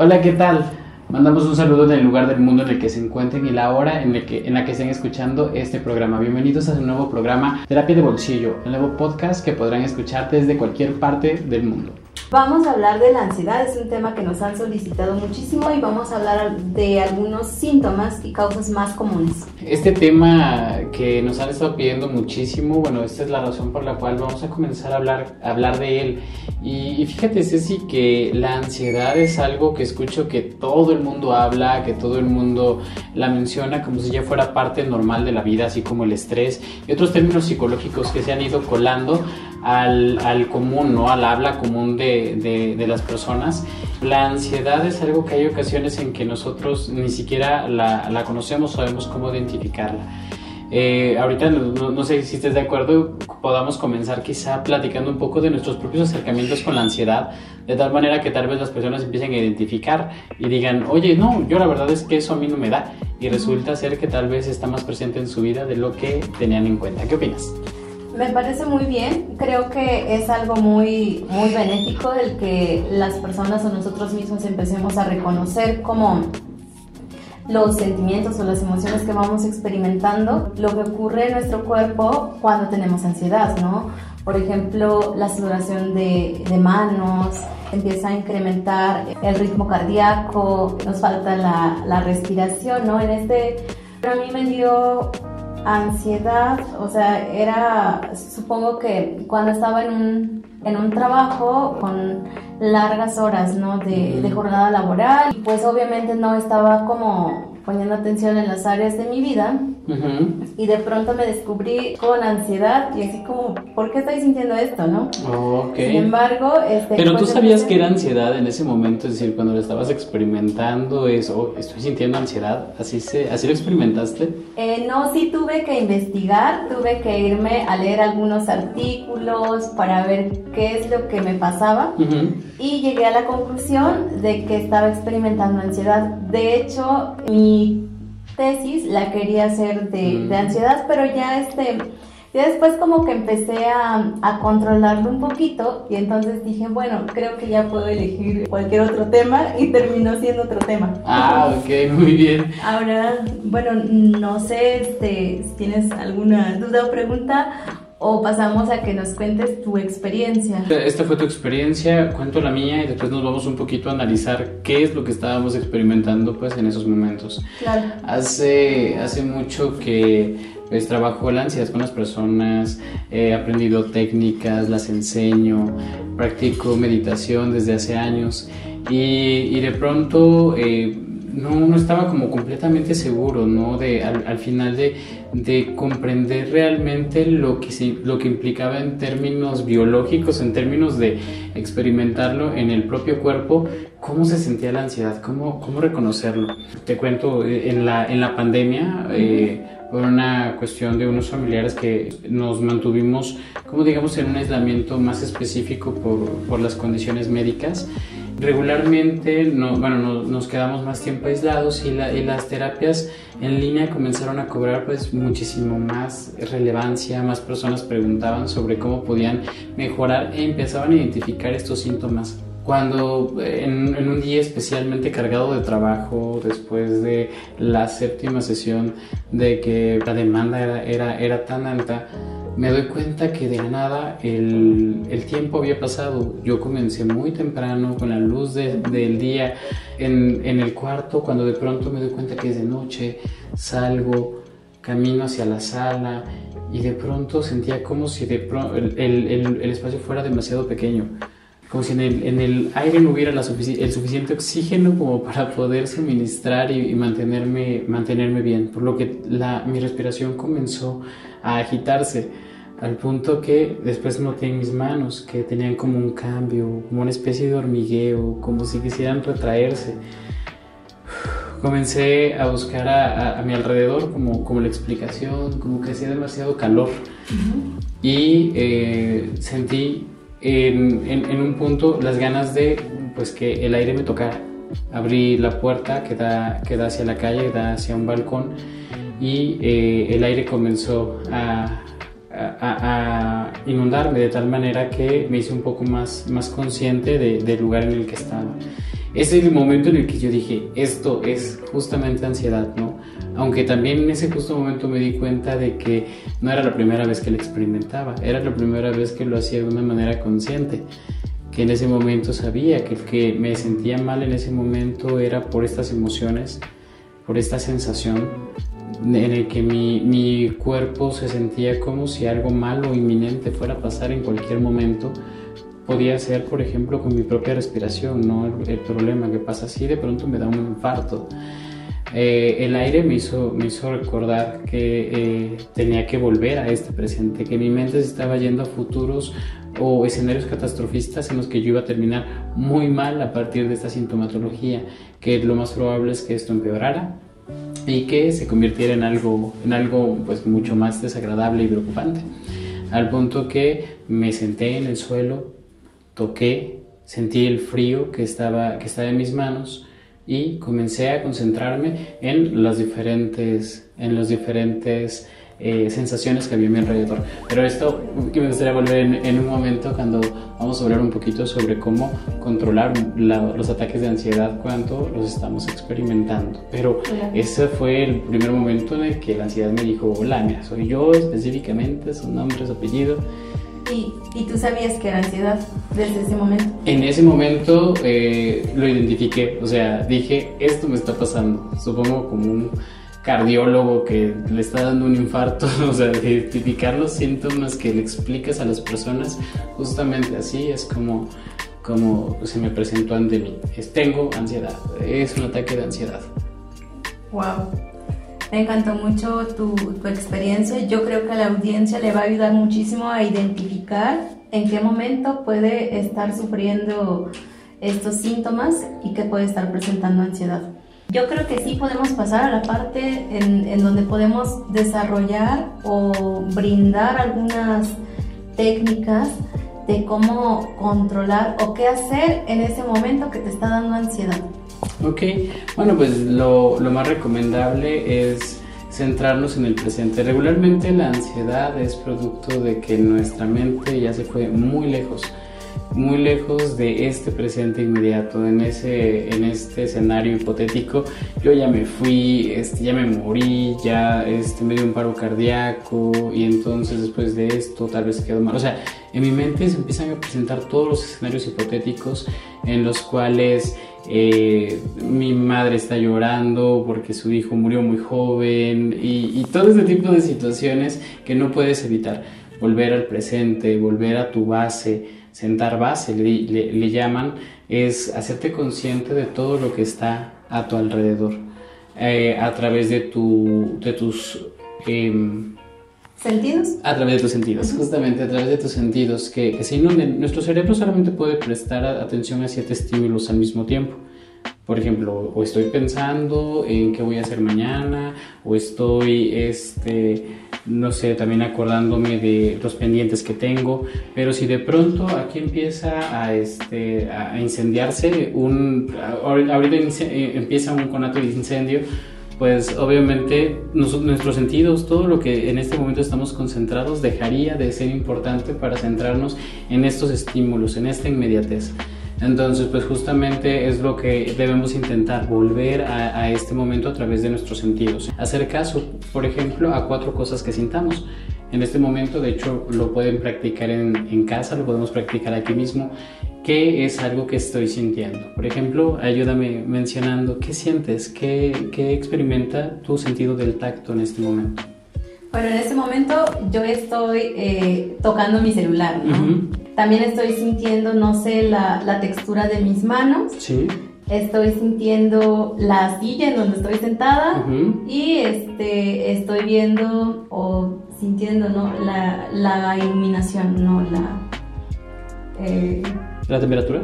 Hola, ¿qué tal? Mandamos un saludo en el lugar del mundo en el que se encuentren y la hora en, el la que estén escuchando este programa. Bienvenidos a un nuevo programa Terapia de Bolsillo, un nuevo podcast que podrán escuchar desde cualquier parte del mundo. Vamos a hablar de la ansiedad, es un tema que nos han solicitado muchísimo y vamos a hablar de algunos síntomas y causas más comunes. Este tema que nos han estado pidiendo muchísimo, bueno, esta es la razón por la cual vamos a comenzar a hablar, a hablar de él. Y, y fíjate, Ceci, que la ansiedad es algo que escucho que todo el mundo habla, que todo el mundo la menciona como si ya fuera parte normal de la vida, así como el estrés y otros términos psicológicos que se han ido colando al, al común, ¿no? Al habla común de, de, las personas. La ansiedad es algo que hay ocasiones en que nosotros ni siquiera la, la conocemos, sabemos cómo identificarla. Eh, ahorita no, no, sé si estés de acuerdo, podamos comenzar quizá platicando un poco de nuestros propios acercamientos con la ansiedad, de tal manera que tal vez las personas empiecen a identificar y digan, oye, no, yo la verdad es que eso a mí no me da, y resulta ser que tal vez está más presente en su vida de lo que tenían en cuenta. ¿Qué opinas? Me parece muy bien, creo que es algo muy, muy benéfico el que las personas o nosotros mismos empecemos a reconocer como los sentimientos o las emociones que vamos experimentando, lo que ocurre en nuestro cuerpo cuando tenemos ansiedad, ¿no? Por ejemplo, la sudoración de, de manos, empieza a incrementar el ritmo cardíaco, nos falta la, la respiración, ¿no? En este, a mí me dio ansiedad, o sea, era, supongo que cuando estaba en un, en un trabajo con largas horas, ¿no? De, de jornada laboral, pues obviamente no estaba como poniendo atención en las áreas de mi vida uh -huh. y de pronto me descubrí con ansiedad y así como, ¿por qué estoy sintiendo esto, no? Okay. Sin embargo, este, pero pues tú sabías que era ansiedad en ese momento, es decir, cuando lo estabas experimentando, es, oh, estoy sintiendo ansiedad, ¿así, se, así lo experimentaste? Eh, no, sí tuve que investigar, tuve que irme a leer algunos artículos para ver qué es lo que me pasaba uh -huh. y llegué a la conclusión de que estaba experimentando ansiedad. De hecho, mi tesis la quería hacer de, mm. de ansiedad, pero ya este, ya después como que empecé a, a, controlarlo un poquito y entonces dije, bueno, creo que ya puedo elegir cualquier otro tema y terminó siendo otro tema. Ah, ok, muy bien. Ahora, bueno, no sé este, si tienes alguna duda o pregunta o pasamos a que nos cuentes tu experiencia. Esta fue tu experiencia, cuento la mía y después nos vamos un poquito a analizar qué es lo que estábamos experimentando pues en esos momentos. Claro. Hace, hace mucho que pues trabajo la ansiedad con las personas, he aprendido técnicas, las enseño, practico meditación desde hace años y, y de pronto... Eh, no, no estaba como completamente seguro, ¿no? De, al, al final de, de, comprender realmente lo que, lo que implicaba en términos biológicos, en términos de experimentarlo en el propio cuerpo, cómo se sentía la ansiedad, cómo, cómo reconocerlo. Te cuento, en la, en la pandemia, eh, por una cuestión de unos familiares que nos mantuvimos, como digamos, en un aislamiento más específico por, por las condiciones médicas regularmente no, bueno, no, nos quedamos más tiempo aislados y, la, y, las terapias en línea comenzaron a cobrar pues muchísimo más relevancia, más personas preguntaban sobre cómo podían mejorar e empezaban a identificar estos síntomas. Cuando en, en un día especialmente cargado de trabajo, después de la séptima sesión de que la demanda era, era, era tan alta, me doy cuenta que de nada el, el, tiempo había pasado. Yo comencé muy temprano con la luz de, del día en, en, el cuarto, cuando de pronto me doy cuenta que es de noche, salgo, camino hacia la sala y de pronto sentía como si de el, el, el, espacio fuera demasiado pequeño. Como si en el, en el aire no hubiera la sufici el suficiente oxígeno como para poder suministrar y, y, mantenerme, mantenerme bien. Por lo que la, mi respiración comenzó a agitarse al punto que después noté en mis manos que tenían como un cambio, como una especie de hormigueo, como si quisieran retraerse. Comencé a buscar a, a, a mi alrededor como, como, la explicación, como que hacía demasiado calor uh -huh. y eh, sentí en, en, en, un punto las ganas de pues que el aire me tocara. Abrí la puerta que da, que da hacia la calle, da hacia un balcón y eh, el aire comenzó a, a, a, inundarme de tal manera que me hice un poco más, más consciente de, del lugar en el que estaba. ese es el momento en el que yo dije, esto es justamente ansiedad, ¿no? Aunque también en ese justo momento me di cuenta de que no era la primera vez que lo experimentaba, era la primera vez que lo hacía de una manera consciente que en ese momento sabía que el que me sentía mal en ese momento era por estas emociones, por esta sensación en el que mi, mi cuerpo se sentía como si algo malo inminente fuera a pasar en cualquier momento. Podía ser, por ejemplo, con mi propia respiración, ¿no? El, problema que pasa así, de pronto me da un infarto. Eh, el aire me hizo, me hizo recordar que eh, tenía que volver a este presente, que mi mente se estaba yendo a futuros o escenarios catastrofistas en los que yo iba a terminar muy mal a partir de esta sintomatología, que lo más probable es que esto empeorara y que se convirtiera en algo, en algo pues mucho más desagradable y preocupante. Al punto que me senté en el suelo, toqué, sentí el frío que estaba, que estaba en mis manos y comencé a concentrarme en las diferentes, en los diferentes eh, sensaciones que había a mi alrededor. Pero esto que me gustaría volver en, un momento cuando vamos a hablar un poquito sobre cómo controlar los ataques de ansiedad cuando los estamos experimentando. Pero ese fue el primer momento en el que la ansiedad me dijo, hola, mira, soy yo específicamente, son nombres, apellidos. ¿Y, ¿Y, tú sabías que era ansiedad desde ese momento? En ese momento eh, lo identifiqué, o sea, dije, esto me está pasando, supongo como un cardiólogo que le está dando un infarto, o sea, identificar los síntomas que le explicas a las personas, justamente así es como, como se me presentó ante mí. Es, tengo ansiedad, es un ataque de ansiedad. Wow. Me encantó mucho tu, tu experiencia. Yo creo que a la audiencia le va a ayudar muchísimo a identificar en qué momento puede estar sufriendo estos síntomas y que puede estar presentando ansiedad. Yo creo que sí podemos pasar a la parte en, donde podemos desarrollar o brindar algunas técnicas de cómo controlar o qué hacer en ese momento que te está dando ansiedad. Ok, bueno, pues lo, lo más recomendable es centrarnos en el presente. Regularmente la ansiedad es producto de que nuestra mente ya se fue muy lejos muy lejos de este presente inmediato, en, ese, en este escenario hipotético, yo ya me fui, este, ya me morí, ya este, me dio un paro cardíaco y entonces después de esto tal vez quedó mal. O sea, en mi mente se empiezan a presentar todos los escenarios hipotéticos en los cuales eh, mi madre está llorando porque su hijo murió muy joven y, todo este tipo de situaciones que no puedes evitar. Volver al presente, volver a tu base, sentar base, le, llaman, es hacerte consciente de todo lo que está a tu alrededor, eh, a través de, tu, de tus... Em, ¿Sentidos? A través de tus sentidos, justamente a través de tus sentidos, que, que se inunden. Nuestro cerebro solamente puede prestar atención a siete estímulos al mismo tiempo. Por ejemplo, o estoy pensando en qué voy a hacer mañana, o estoy, este, no sé, también acordándome de los pendientes que tengo. Pero si de pronto aquí empieza a, este, a incendiarse, un, ahorita eh, empieza un conato de incendio, pues obviamente nuestros sentidos, todo lo que en este momento estamos concentrados, dejaría de ser importante para centrarnos en estos estímulos, en esta inmediatez. Entonces, pues justamente es lo que debemos intentar, volver a, este momento a través de nuestros sentidos. Hacer caso, por ejemplo, a cuatro cosas que sintamos. En este momento, de hecho, lo pueden practicar en, casa, lo podemos practicar aquí mismo. ¿Qué es algo que estoy sintiendo? Por ejemplo, ayúdame mencionando qué sientes, qué, qué experimenta tu sentido del tacto en este momento. Bueno, en este momento yo estoy eh, tocando mi celular, ¿no? También estoy sintiendo, no sé, la, la, textura de mis manos. Sí. Estoy sintiendo la silla en donde estoy sentada y este, estoy viendo o sintiendo, ¿no? La, la iluminación, ¿no? La, eh, ¿La temperatura?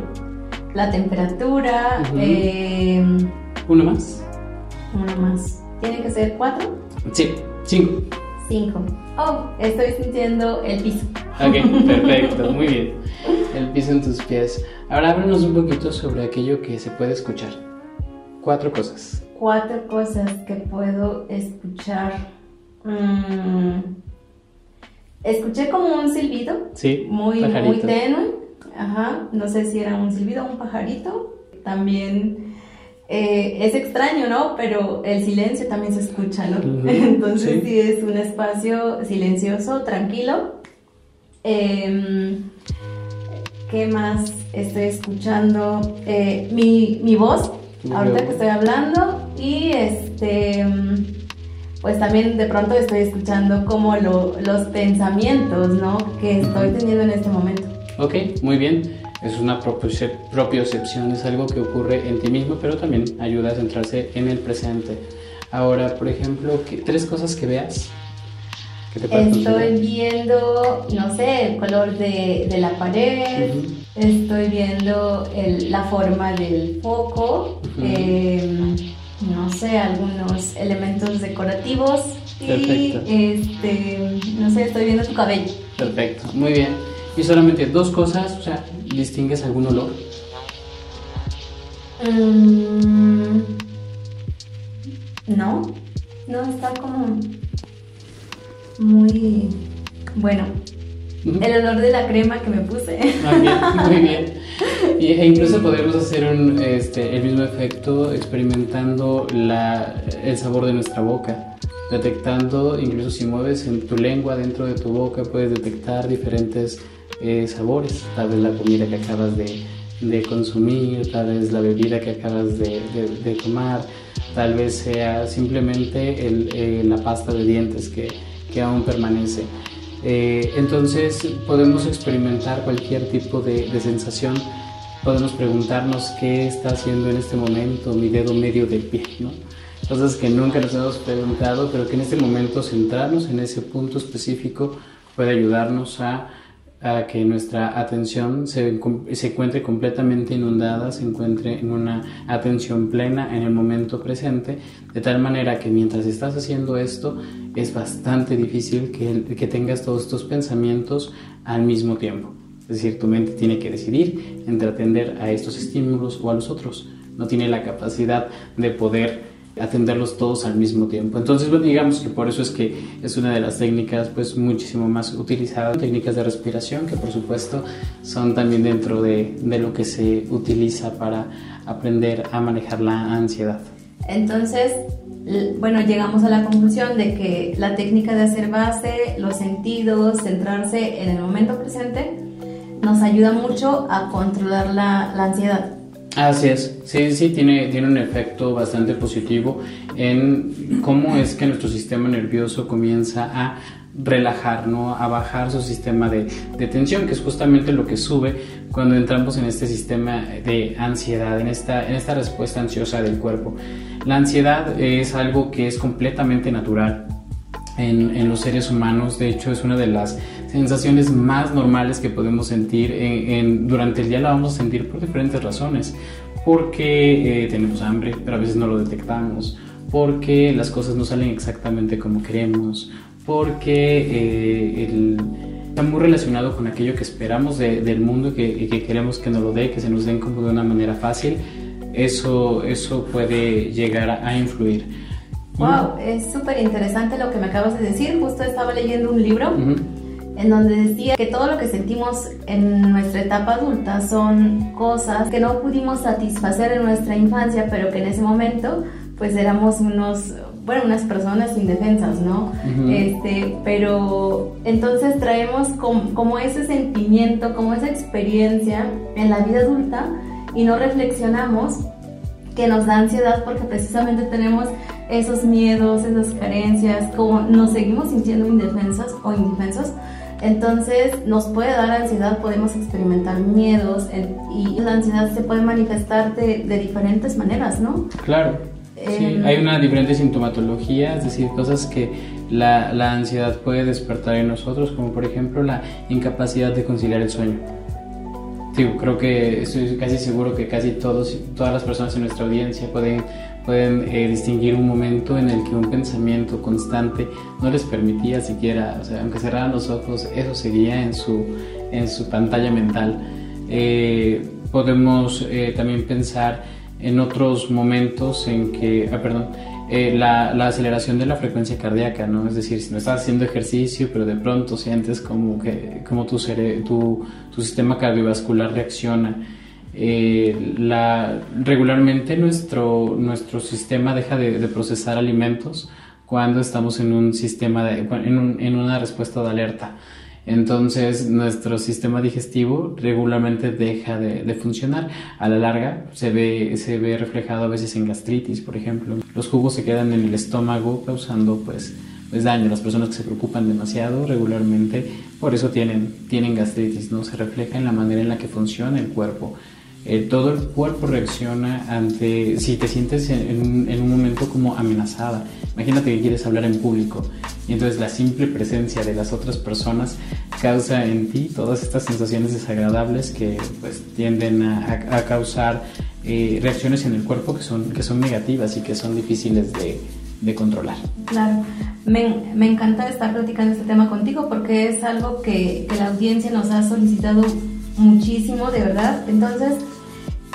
La temperatura. eh, ¿Una más? Una más. ¿Tiene que ser cuatro? Sí, cinco. 5. Oh, estoy sintiendo el piso. Ok, perfecto, muy bien. El piso en tus pies. Ahora háblanos un poquito sobre aquello que se puede escuchar. Cuatro cosas. Cuatro cosas que puedo escuchar. Mm, escuché como un silbido. Sí. Muy, muy tenue. Ajá. No sé si era un silbido o un pajarito. también eh, es extraño, ¿no? Pero el silencio también se escucha, ¿no? Entonces sí. es un espacio silencioso, tranquilo. Em, ¿Qué más estoy escuchando? Eh, mi, mi, voz, ahorita que estoy hablando, y este, pues también de pronto estoy escuchando como lo, los pensamientos, ¿no? Que estoy teniendo en este momento. Ok, muy bien es una propiocepción, es algo que ocurre en ti mismo, pero también ayuda a centrarse en el presente. Ahora, por ejemplo, tres cosas que veas. estoy viendo, no sé, el color de, de la pared, estoy viendo el, la forma del foco, em, no sé, algunos elementos decorativos y, este, no sé, estoy viendo tu cabello. Perfecto, muy bien. Y solamente dos cosas, o sea, ¿distingues algún olor? Mm, no, no, está como muy bueno. El olor de la crema que me puse. Ah, muy bien. Y, e incluso podemos hacer un, este, el mismo efecto experimentando la, el sabor de nuestra boca detectando, incluso si mueves en tu lengua dentro de tu boca, puedes detectar diferentes eh, sabores, tal vez la comida que acabas de, de, consumir, tal vez la bebida que acabas de, de, tomar, tal vez sea simplemente el, eh, la pasta de dientes que, que aún permanece. Eh, entonces podemos experimentar cualquier tipo de, sensación, podemos preguntarnos qué está haciendo en este momento mi dedo medio del pie, ¿no? cosas que nunca nos hemos preguntado, pero que en este momento centrarnos en ese punto específico puede ayudarnos a a que nuestra atención se, se, encuentre completamente inundada, se encuentre en una atención plena en el momento presente, de tal manera que mientras estás haciendo esto es bastante difícil que, que tengas todos estos pensamientos al mismo tiempo. Es decir, tu mente tiene que decidir entre atender a estos estímulos o a los otros. No tiene la capacidad de poder atenderlos todos al mismo tiempo. Entonces, digamos que por eso es que es una de las técnicas pues muchísimo más utilizadas, técnicas de respiración que por supuesto son también dentro de, de lo que se utiliza para aprender a manejar la ansiedad. Entonces, bueno, llegamos a la conclusión de que la técnica de hacer base, los sentidos, centrarse en el momento presente, nos ayuda mucho a controlar la, la ansiedad. Así es, sí, sí, tiene, tiene un efecto bastante positivo en cómo es que nuestro sistema nervioso comienza a relajar, ¿no? a bajar su sistema de, de, tensión, que es justamente lo que sube cuando entramos en este sistema de ansiedad, en esta, en esta respuesta ansiosa del cuerpo. La ansiedad es algo que es completamente natural en, en los seres humanos, de hecho es una de las sensaciones más normales que podemos sentir en, durante el día la vamos a sentir por diferentes razones. Porque eh, tenemos hambre, pero a veces no lo detectamos. Porque las cosas no salen exactamente como queremos. Porque eh, está muy relacionado con aquello que esperamos del mundo y que, que, queremos que nos lo dé, que se nos den como de una manera fácil. Eso, eso puede llegar a, influir. Wow, es súper interesante lo que me acabas de decir. Justo estaba leyendo un libro en donde decía que todo lo que sentimos en nuestra etapa adulta son cosas que no pudimos satisfacer en nuestra infancia, pero que en ese momento pues éramos unos, bueno, unas personas indefensas, ¿no? este, pero entonces traemos como ese sentimiento, como esa experiencia en la vida adulta y no reflexionamos que nos da ansiedad porque precisamente tenemos esos miedos, esas carencias, como nos seguimos sintiendo indefensas o indefensos entonces nos puede dar ansiedad, podemos experimentar miedos y la ansiedad se puede manifestar de, diferentes maneras, ¿no? Claro. Sí, em, hay una diferente sintomatología, es decir, cosas que la, la, ansiedad puede despertar en nosotros, como por ejemplo la incapacidad de conciliar el sueño. Digo, creo que estoy casi seguro que casi todos, todas las personas en nuestra audiencia pueden pueden eh, distinguir un momento en el que un pensamiento constante no les permitía siquiera, o sea, aunque cerraran los ojos, eso seguía en su, en su pantalla mental. Eh, podemos eh, también pensar en otros momentos en que, ah, perdón, la, la, aceleración de la frecuencia cardíaca, ¿no? Es decir, si no estás haciendo ejercicio, pero de pronto sientes como que como tu, tu, tu sistema cardiovascular reacciona eh, la, regularmente nuestro, nuestro sistema deja de, procesar alimentos cuando estamos en un sistema de, en, en, una respuesta de alerta. Entonces nuestro sistema digestivo regularmente deja de, funcionar. A la larga se ve, se ve reflejado a veces en gastritis, por ejemplo. Los jugos se quedan en el estómago causando pues, pues daño. Las personas que se preocupan demasiado regularmente por eso tienen, tienen gastritis, ¿no? Se refleja en la manera en la que funciona el cuerpo. Eh, todo el cuerpo reacciona ante si te sientes en, un momento como amenazada. Imagínate que quieres hablar en público y entonces la simple presencia de las otras personas causa en ti todas estas sensaciones desagradables que pues tienden a, causar eh, reacciones en el cuerpo que son, que son negativas y que son difíciles de, de controlar. Claro, me, me, encanta estar platicando este tema contigo porque es algo que, que la audiencia nos ha solicitado muchísimo, de verdad. Entonces,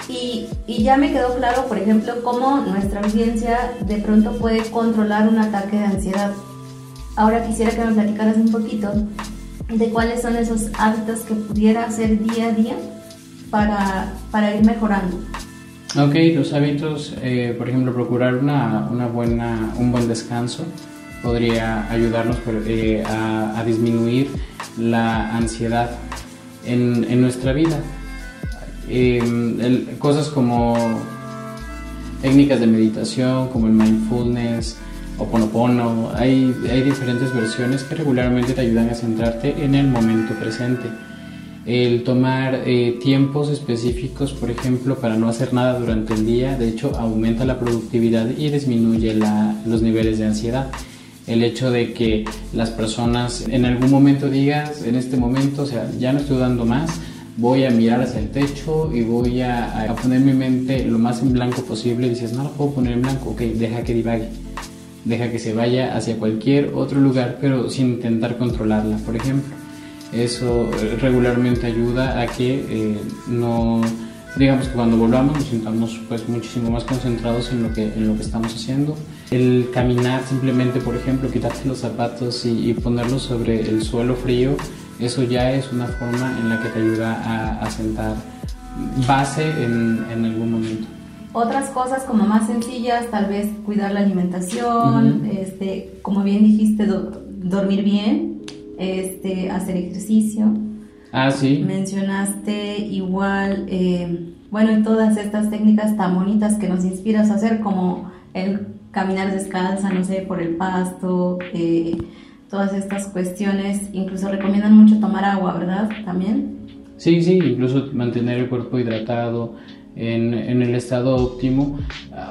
y, y, ya me quedó claro, por ejemplo, cómo nuestra audiencia de pronto puede controlar un ataque de ansiedad. Ahora quisiera que me platicaras un poquito de cuáles son esos hábitos que pudiera hacer día a día para, para ir mejorando. Ok, los hábitos, eh, por ejemplo, procurar una, una, buena, un buen descanso podría ayudarnos eh, a, a disminuir la ansiedad en, en nuestra vida. Eh, cosas como técnicas de meditación, como el mindfulness o ponopono, hay, hay diferentes versiones que regularmente te ayudan a centrarte en el momento presente. El tomar eh, tiempos específicos, por ejemplo, para no hacer nada durante el día, de hecho, aumenta la productividad y disminuye la, los niveles de ansiedad el hecho de que las personas en algún momento digas, en este momento, o sea, ya no estoy dando más, voy a mirar hacia el techo y voy a, poner mi mente lo más en blanco posible. Y dices, no lo puedo poner en blanco, ok, deja que divague. Deja que se vaya hacia cualquier otro lugar, pero sin intentar controlarla, por ejemplo. Eso regularmente ayuda a que eh, no, digamos que cuando volvamos nos sintamos pues muchísimo más concentrados en lo que, en lo que estamos haciendo. El caminar simplemente, por ejemplo, quitarte los zapatos y ponerlos sobre el suelo frío eso ya es una forma en la que te ayuda a, sentar base en, algún momento. Otras cosas como más sencillas, tal vez cuidar la alimentación, este, como bien dijiste, dormir bien, este, hacer ejercicio. Ah, sí. Mencionaste igual, eh, bueno, todas estas técnicas tan bonitas que nos inspiras a hacer, como el caminar descalza, no sé, por el pasto, eh, todas estas cuestiones. Incluso recomiendan mucho tomar agua, ¿verdad? También. Sí, sí, incluso mantener el cuerpo hidratado en, en el estado óptimo.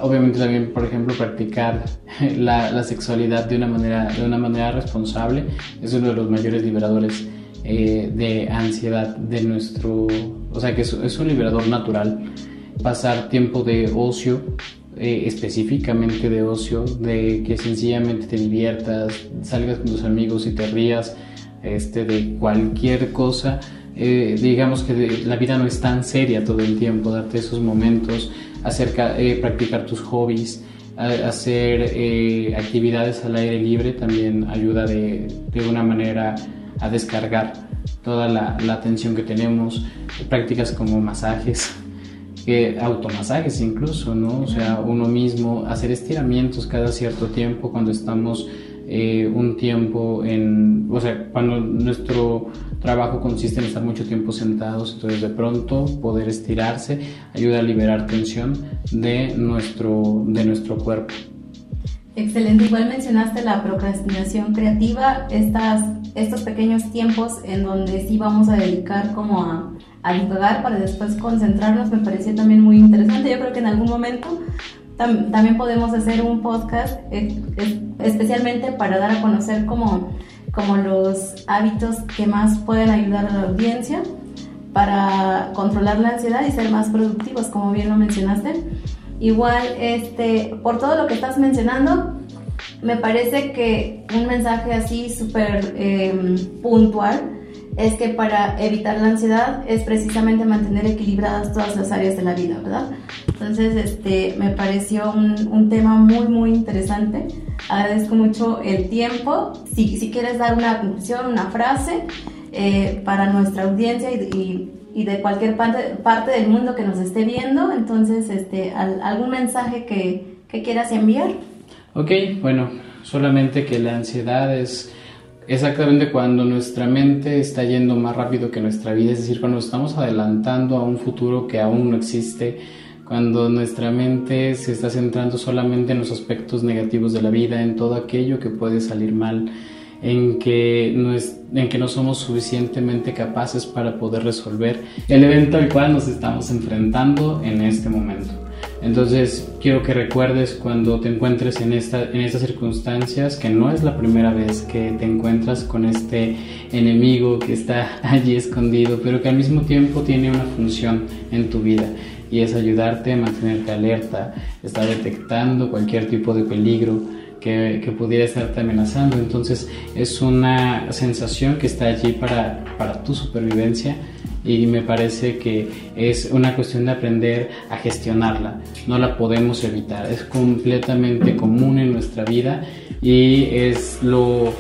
Obviamente también, por ejemplo, practicar la, la, sexualidad de una, manera, de una manera responsable es uno de los mayores liberadores eh, de ansiedad de nuestro... O sea que es, es un liberador natural. Pasar tiempo de ocio eh, específicamente de ocio, de que sencillamente te diviertas, salgas con tus amigos y te rías este, de cualquier cosa. Eh, digamos que la vida no es tan seria todo el tiempo, darte esos momentos, acerca, eh, practicar tus hobbies, hacer actividades al aire libre también ayuda de, de una manera a descargar toda la, la tensión que tenemos, prácticas como masajes, que automasajes incluso, ¿no? O sea, uno mismo, hacer estiramientos cada cierto tiempo cuando estamos eh, un tiempo en, o sea, cuando nuestro trabajo consiste en estar mucho tiempo sentados, entonces de pronto poder estirarse ayuda a liberar tensión de nuestro, de nuestro cuerpo. Excelente, igual mencionaste la procrastinación creativa, estas, estos pequeños tiempos en donde sí vamos a dedicar como a a divagar para después concentrarnos me pareció también muy interesante. Yo creo que en algún momento también podemos hacer un podcast eh, especialmente para dar a conocer como, como los hábitos que más pueden ayudar a la audiencia para controlar la ansiedad y ser más productivos, como bien lo mencionaste. Igual, este, por todo lo que estás mencionando, me parece que un mensaje así súper eh, puntual es que para evitar la ansiedad es precisamente mantener equilibradas todas las áreas de la vida, ¿verdad? Entonces, este, me pareció un, tema muy, muy interesante. Agradezco mucho el tiempo. Si, si quieres dar una conclusión, una frase eh, para nuestra audiencia y, y de cualquier parte, parte del mundo que nos esté viendo. Entonces, este, ¿algún mensaje que, que quieras enviar? Ok, bueno, solamente que la ansiedad es exactamente cuando nuestra mente está yendo más rápido que nuestra vida, es decir, cuando estamos adelantando a un futuro que aún no existe, cuando nuestra mente se está centrando solamente en los aspectos negativos de la vida, en todo aquello que puede salir mal, en que no, en que no somos suficientemente capaces para poder resolver el evento al cual nos estamos enfrentando en este momento. Entonces quiero que recuerdes cuando te encuentres en, esta, en estas circunstancias que no es la primera vez que te encuentras con este enemigo que está allí escondido, pero que al mismo tiempo tiene una función en tu vida y es ayudarte a mantenerte alerta, estar detectando cualquier tipo de peligro que, que, pudiera estarte amenazando. Entonces es una sensación que está allí para, para tu supervivencia y me parece que es una cuestión de aprender a gestionarla. No la podemos evitar, es completamente común en nuestra vida y es lo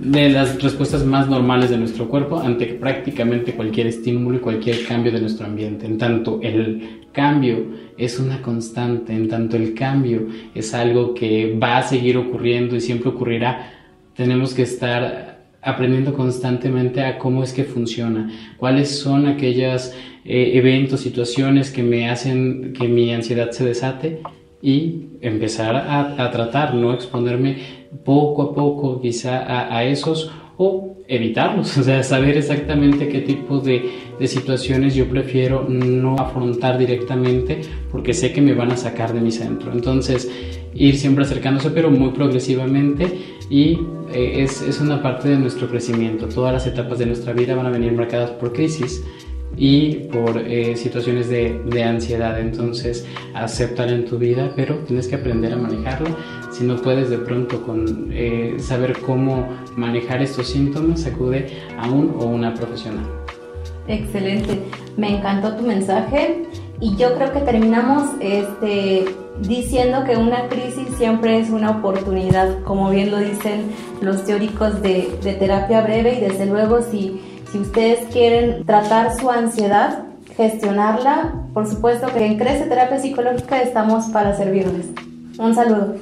de las respuestas más normales de nuestro cuerpo ante prácticamente cualquier estímulo y cualquier cambio de nuestro ambiente. En tanto el cambio es una constante, en tanto el cambio es algo que va a seguir ocurriendo y siempre ocurrirá, tenemos que estar aprendiendo constantemente a cómo es que funciona, cuáles son aquellos eh, eventos, situaciones que me hacen que mi ansiedad se desate y empezar a, tratar, no exponerme poco a poco quizá a, esos o evitarlos, o sea, saber exactamente qué tipo de, de, situaciones yo prefiero no afrontar directamente porque sé que me van a sacar de mi centro. Entonces, ir siempre acercándose, pero muy progresivamente y eh, es, es, una parte de nuestro crecimiento. Todas las etapas de nuestra vida van a venir marcadas por crisis y por eh, situaciones de, de, ansiedad. Entonces, aceptar en tu vida, pero tienes que aprender a manejarlo. Si no puedes de pronto con eh, saber cómo manejar estos síntomas, acude a un o una profesional. Excelente, me encantó tu mensaje y yo creo que terminamos este, diciendo que una crisis siempre es una oportunidad, como bien lo dicen los teóricos de, terapia breve y desde luego si si ustedes quieren tratar su ansiedad, gestionarla, por supuesto que en Crece Terapia Psicológica estamos para servirles. Un saludo.